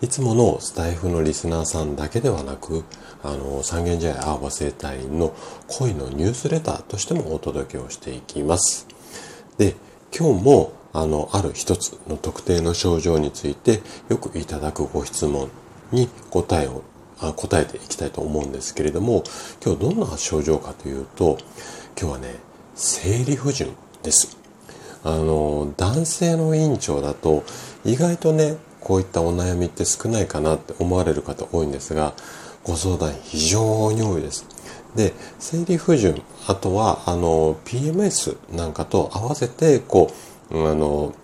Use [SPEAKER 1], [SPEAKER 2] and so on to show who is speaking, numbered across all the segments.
[SPEAKER 1] いつものスタイフのリスナーさんだけではなく、あの、三軒茶屋アーバ生態院の恋のニュースレターとしてもお届けをしていきます。で、今日も、あの、ある一つの特定の症状についてよくいただくご質問に答えを、あ答えていきたいと思うんですけれども、今日どんな症状かというと、今日はね、生理不順です。あの、男性の院長だと意外とね、こういったお悩みって少ないかなって思われる方多いんですが、ご相談非常に多いです。で、生理不順、あとは、あの、PMS なんかと合わせて、こう、あの、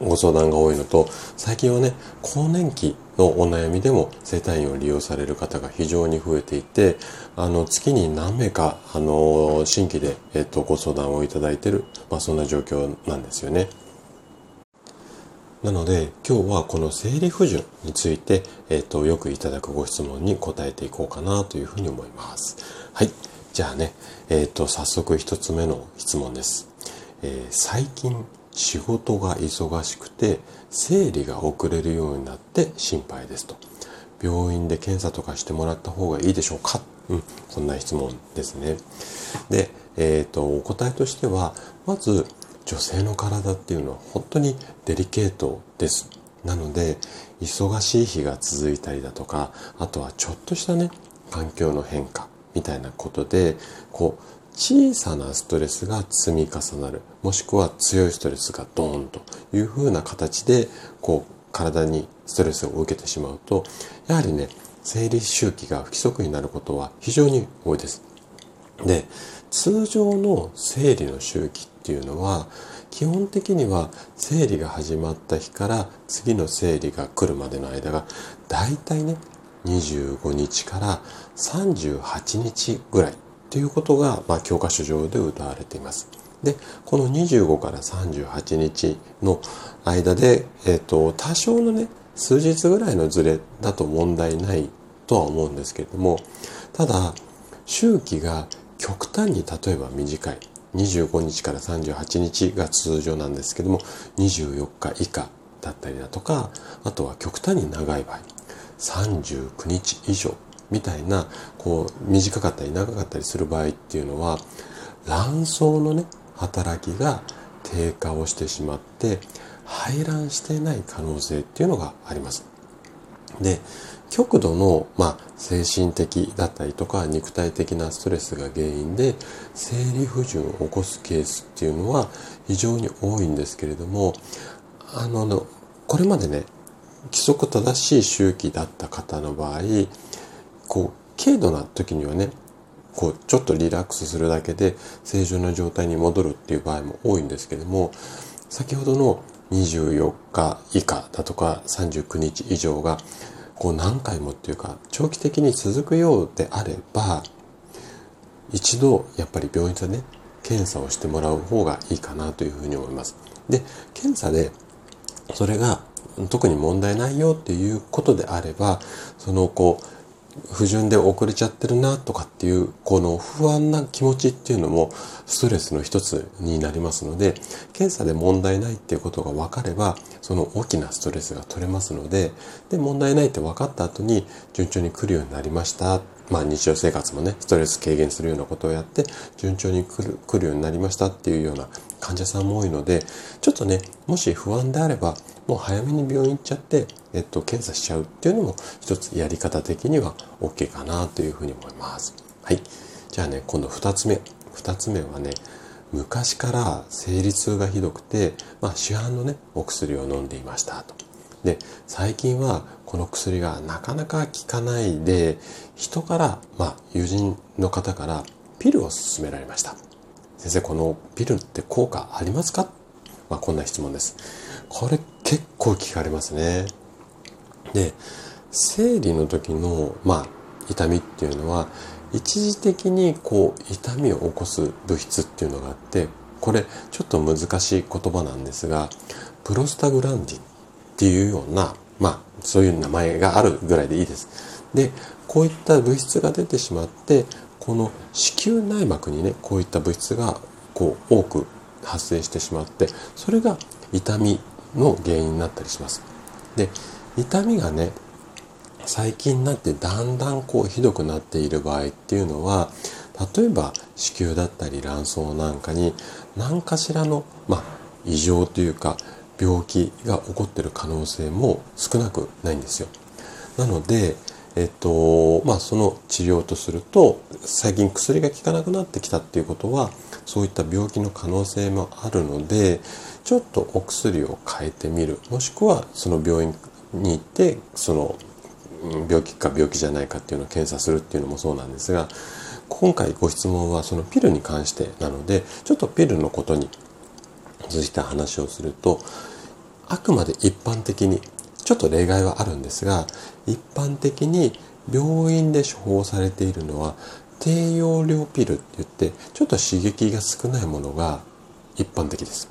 [SPEAKER 1] ご相談が多いのと、最近はね、更年期のお悩みでも生体院を利用される方が非常に増えていて、あの、月に何名か、あの、新規で、えっと、ご相談をいただいている、まあ、そんな状況なんですよね。なので今日はこの生理不順について、えっ、と、よくいただくご質問に答えていこうかなというふうに思います。はい。じゃあね、えっ、と、早速一つ目の質問です。えー、最近仕事が忙しくて生理が遅れるようになって心配ですと。病院で検査とかしてもらった方がいいでしょうか？うん、こんな質問ですね。で、えっ、と、お答えとしては、まず、女性の体っていうのは本当にデリケートです。なので、忙しい日が続いたりだとか、あとはちょっとしたね、環境の変化みたいなことで、こう、小さなストレスが積み重なる、もしくは強いストレスがドーンという風な形で、こう、体にストレスを受けてしまうと、やはりね、生理周期が不規則になることは非常に多いです。で、通常の生理の周期っっていうのは基本的には生理が始まった日から次の生理が来るまでの間がだいたいね25日から38日ぐらいということが、まあ、教科書上で謳われています。で、この25から38日の間で、えっ、ー、と、多少のね、数日ぐらいのズレだと問題ないとは思うんですけれども、ただ、周期が極端に例えば短い。25日から38日が通常なんですけども、24日以下だったりだとか、あとは極端に長い場合、39日以上みたいな、こう、短かったり長かったりする場合っていうのは、卵巣のね、働きが低下をしてしまって、排卵していない可能性っていうのがあります。で、極度の、まあ、精神的だったりとか肉体的なストレスが原因で生理不順を起こすケースっていうのは非常に多いんですけれどもあのこれまでね規則正しい周期だった方の場合こう軽度な時にはねこうちょっとリラックスするだけで正常な状態に戻るっていう場合も多いんですけども先ほどの24日以下だとか39日以上がこう何回もっていうか長期的に続くようであれば一度やっぱり病院でね検査をしてもらう方がいいかなというふうに思います。で検査でそれが特に問題ないよっていうことであればそのこう不順で遅れちゃってるなとかっていうこの不安な気持ちっていうのもストレスの一つになりますので検査で問題ないっていうことが分かればその大きなストレスが取れますのでで問題ないって分かった後に順調に来るようになりました。まあ日常生活もねストレス軽減するようなことをやって順調に来る来るようになりましたっていうような患者さんも多いのでちょっとねもし不安であればもう早めに病院行っちゃって、えっと、検査しちゃうっていうのも一つやり方的には OK かなというふうに思います。はい。じゃあね、今度二つ目。二つ目はね、昔から生理痛がひどくて、まあ、市販のね、お薬を飲んでいましたと。で、最近はこの薬がなかなか効かないで、人から、まあ、友人の方からピルを勧められました。先生、このピルって効果ありますか？まあ、こんな質問です。これ結構聞かれますね。で、生理の時の、まあ、痛みっていうのは一時的にこう痛みを起こす物質っていうのがあってこれちょっと難しい言葉なんですがプロスタグランディンっていうようなまあそういう名前があるぐらいでいいです。でこういった物質が出てしまってこの子宮内膜にねこういった物質がこう多く発生してしまってそれが痛みの原因になったりします。で痛みがね最近になってだんだんこうひどくなっている場合っていうのは例えば子宮だったり卵巣なんかに何かしらの、まあ、異常というか病気が起こってる可能性も少なくないんですよ。なので、えっとまあ、その治療とすると最近薬が効かなくなってきたっていうことはそういった病気の可能性もあるのでちょっとお薬を変えてみるもしくはその病院に行ってその病気か病気じゃないかっていうのを検査するっていうのもそうなんですが今回ご質問はそのピルに関してなのでちょっとピルのことについて話をするとあくまで一般的にちょっと例外はあるんですが一般的に病院で処方されているのは低用量ピルって言ってちょっと刺激が少ないものが一般的です。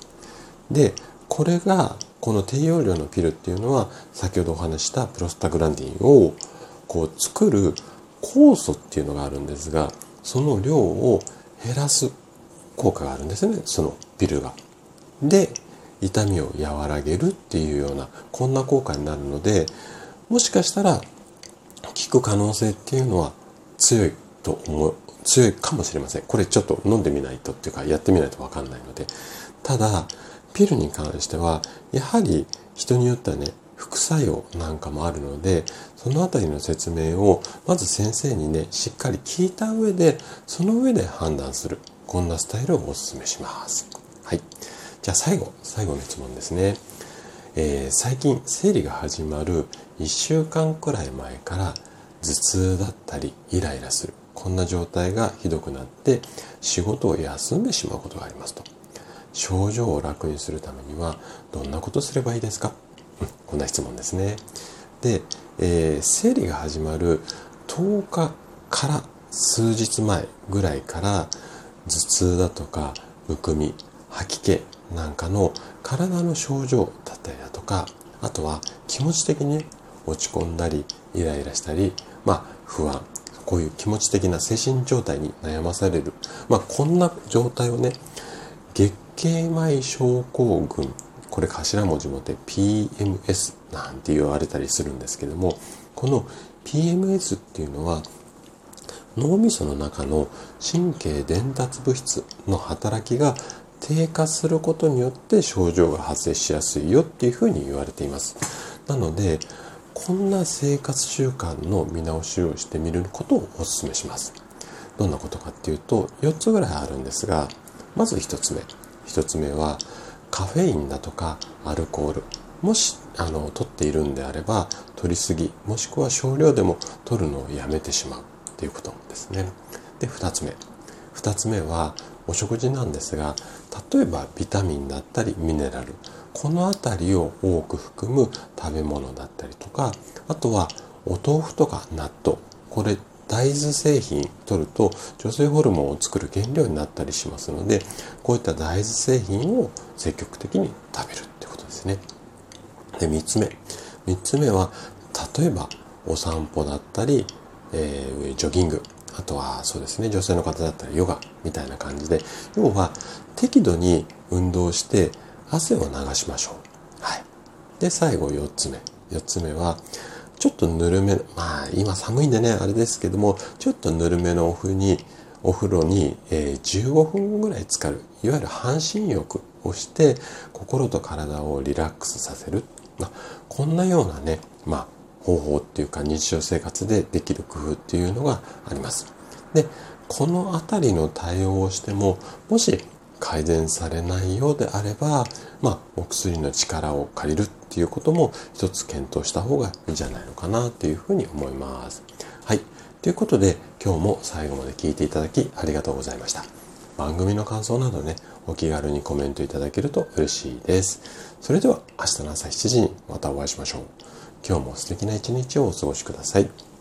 [SPEAKER 1] でこれがこの低用量のピルっていうのは先ほどお話したプロスタグランディンをこう作る酵素っていうのがあるんですがその量を減らす効果があるんですねそのピルが。で痛みを和らげるっていうようなこんな効果になるのでもしかしたら効く可能性っていうのは強いと思う強いかもしれません。これちょっと飲んでみないとっていうかやってみないと分かんないので。ただピルに関してはやはり人によってはね副作用なんかもあるのでその辺りの説明をまず先生にねしっかり聞いた上でその上で判断する。こんなスタイルをお勧めします。はい。じゃあ最後最後の質問ですね、えー、最近生理が始まる1週間くらい前から頭痛だったりイライラする。こんな状態がひどくなって仕事を休んでしまうことがありますと。症状を楽にするためにはどんなことすればいいですか、うん、こんな質問ですね。で、えー、生理が始まる10日から数日前ぐらいから頭痛だとかむくみ吐き気なんかの体の症状だったりだとかあとは気持ち的に落ち込んだりイライラしたりまあ不安。こういう気持ち的な精神状態に悩まされる。まあこんな状態をね月経前症候群。これ頭文字もで PMS なんて言われたりするんですけどもこの PMS っていうのは脳みその中の神経伝達物質の働きが低下することによって症状が発生しやすいよっていうふうに言われています。なのでこんな生活習慣の見直しをしてみることをお勧めします。どんなことかっていうと4つぐらいあるんですがまず1つ目1つ目はカフェインだとかアルコールもしあの取っているんであれば取りすぎもしくは少量でも取るのをやめてしまうということですね。で2つ目2つ目はお食事なんですが例えばビタミンだったりミネラルこの辺りを多く含む食べ物だったりとかあとはお豆腐とか納豆これ大豆製品取ると女性ホルモンを作る原料になったりしますのでこういった大豆製品を積極的に食べるってことですね。で3つ目3つ目は例えばお散歩だったり、えー、ジョギングあとはそうですね女性の方だったらヨガみたいな感じで要は適度に運動して汗を流しましょう。はい、で最後4つ目4つ目はちょっとぬるめ、まあ今寒いんでね、あれですけども、ちょっとぬるめのお風に、お風呂に、え、15分ぐらい浸かる。いわゆる半身浴をして、心と体をリラックスさせる。まあ、こんなようなね、まあ、方法っていうか日常生活でできる工夫っていうのがあります。で、このあたりの対応をしても、もし改善されないようであれば、まあ、お薬の力を借りるっていうことも一つ検討した方がいいんじゃないのかなというふうに思います。はい。ということで、今日も最後まで聞いていただきありがとうございました。番組の感想などね、お気軽にコメントいただけると嬉しいです。それでは明日の朝7時にまたお会いしましょう。今日も素敵な一日をお過ごしください。